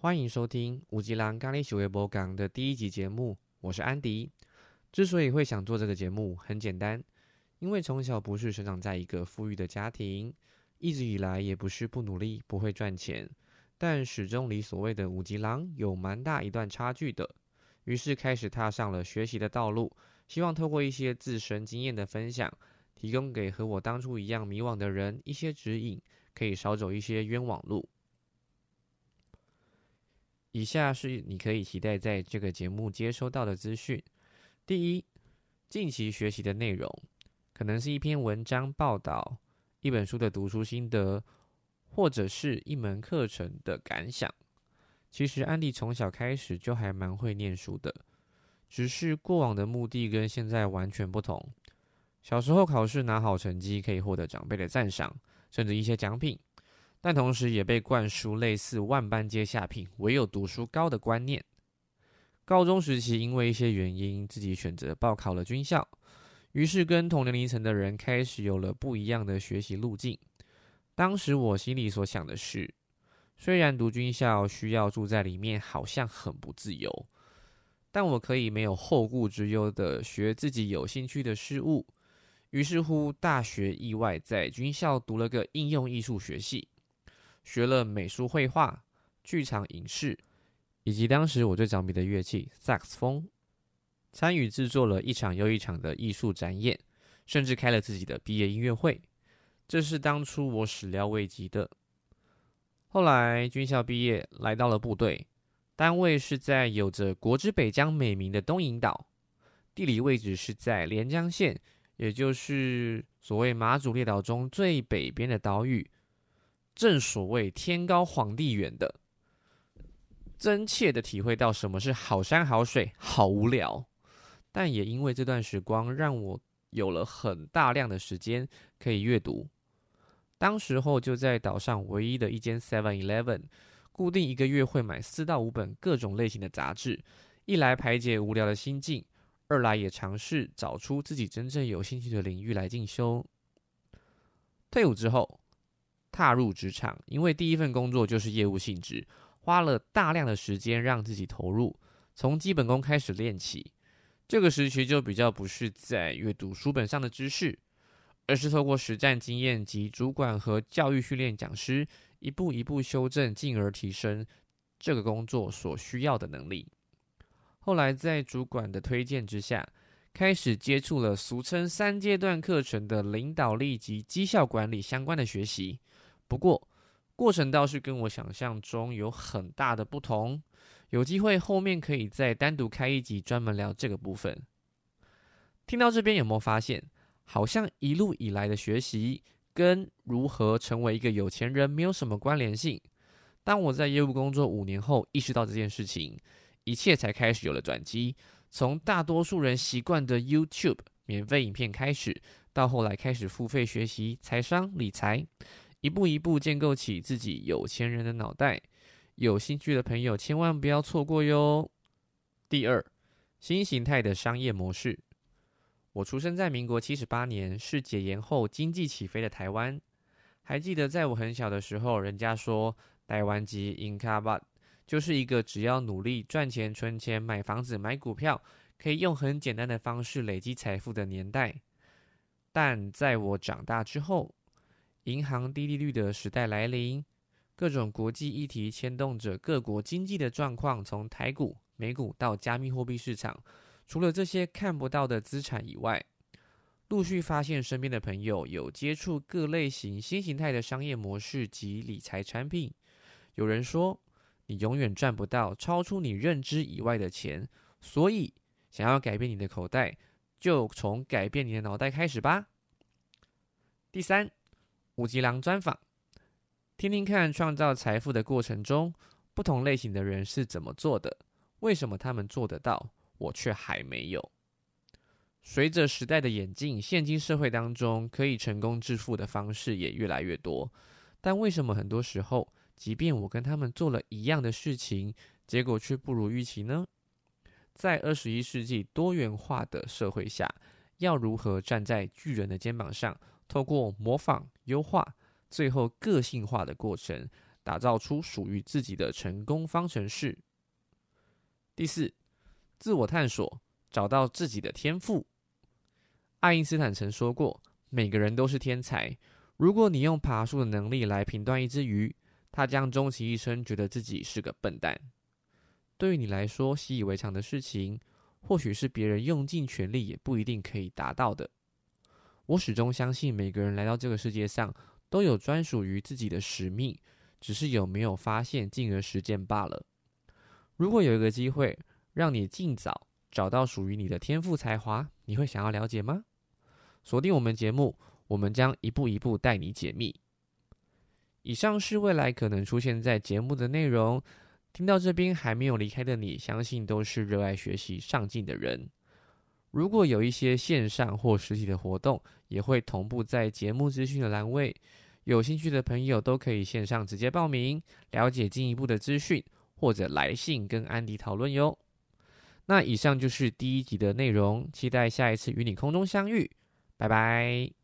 欢迎收听五吉郎咖喱喜微博港的第一集节目，我是安迪。之所以会想做这个节目，很简单，因为从小不是生长在一个富裕的家庭，一直以来也不是不努力不会赚钱，但始终离所谓的五吉郎有蛮大一段差距的。于是开始踏上了学习的道路，希望透过一些自身经验的分享，提供给和我当初一样迷惘的人一些指引，可以少走一些冤枉路。以下是你可以期待在这个节目接收到的资讯：第一，近期学习的内容，可能是一篇文章报道、一本书的读书心得，或者是一门课程的感想。其实安迪从小开始就还蛮会念书的，只是过往的目的跟现在完全不同。小时候考试拿好成绩可以获得长辈的赞赏，甚至一些奖品，但同时也被灌输类似万般皆下品，唯有读书高的观念。高中时期因为一些原因，自己选择报考了军校，于是跟同年龄层的人开始有了不一样的学习路径。当时我心里所想的是。虽然读军校需要住在里面，好像很不自由，但我可以没有后顾之忧的学自己有兴趣的事物。于是乎，大学意外在军校读了个应用艺术学系，学了美术、绘画、剧场、影视，以及当时我最着迷的乐器萨克斯风，参与制作了一场又一场的艺术展演，甚至开了自己的毕业音乐会。这是当初我始料未及的。后来军校毕业，来到了部队，单位是在有着“国之北疆”美名的东引岛，地理位置是在连江县，也就是所谓马祖列岛中最北边的岛屿。正所谓天高皇帝远的，真切的体会到什么是好山好水，好无聊。但也因为这段时光，让我有了很大量的时间可以阅读。当时候就在岛上唯一的一间 Seven Eleven，固定一个月会买四到五本各种类型的杂志，一来排解无聊的心境，二来也尝试找出自己真正有兴趣的领域来进修。退伍之后，踏入职场，因为第一份工作就是业务性质，花了大量的时间让自己投入，从基本功开始练起。这个时期就比较不是在阅读书本上的知识。而是透过实战经验及主管和教育训练讲师，一步一步修正，进而提升这个工作所需要的能力。后来在主管的推荐之下，开始接触了俗称三阶段课程的领导力及绩效管理相关的学习。不过过程倒是跟我想象中有很大的不同。有机会后面可以再单独开一集专门聊这个部分。听到这边有没有发现？好像一路以来的学习跟如何成为一个有钱人没有什么关联性。当我在业务工作五年后，意识到这件事情，一切才开始有了转机。从大多数人习惯的 YouTube 免费影片开始，到后来开始付费学习财商理财，一步一步建构起自己有钱人的脑袋。有兴趣的朋友千万不要错过哟。第二，新形态的商业模式。我出生在民国七十八年，是解严后经济起飞的台湾。还记得在我很小的时候，人家说台湾籍 in 卡巴，就是一个只要努力赚钱、存钱、买房子、买股票，可以用很简单的方式累积财富的年代。但在我长大之后，银行低利率的时代来临，各种国际议题牵动着各国经济的状况，从台股、美股到加密货币市场。除了这些看不到的资产以外，陆续发现身边的朋友有接触各类型新形态的商业模式及理财产品。有人说，你永远赚不到超出你认知以外的钱，所以想要改变你的口袋，就从改变你的脑袋开始吧。第三，五吉郎专访，听听看创造财富的过程中，不同类型的人是怎么做的，为什么他们做得到。我却还没有。随着时代的演进，现今社会当中可以成功致富的方式也越来越多。但为什么很多时候，即便我跟他们做了一样的事情，结果却不如预期呢？在二十一世纪多元化的社会下，要如何站在巨人的肩膀上，透过模仿、优化，最后个性化的过程，打造出属于自己的成功方程式。第四，自我探索，找到自己的天赋。爱因斯坦曾说过：“每个人都是天才。如果你用爬树的能力来评断一只鱼，他将终其一生觉得自己是个笨蛋。”对于你来说习以为常的事情，或许是别人用尽全力也不一定可以达到的。我始终相信，每个人来到这个世界上都有专属于自己的使命，只是有没有发现，进而实践罢了。如果有一个机会让你尽早找到属于你的天赋才华，你会想要了解吗？锁定我们节目，我们将一步一步带你解密。以上是未来可能出现在节目的内容。听到这边还没有离开的你，相信都是热爱学习、上进的人。如果有一些线上或实体的活动，也会同步在节目资讯的栏位，有兴趣的朋友都可以线上直接报名，了解进一步的资讯。或者来信跟安迪讨论哟。那以上就是第一集的内容，期待下一次与你空中相遇，拜拜。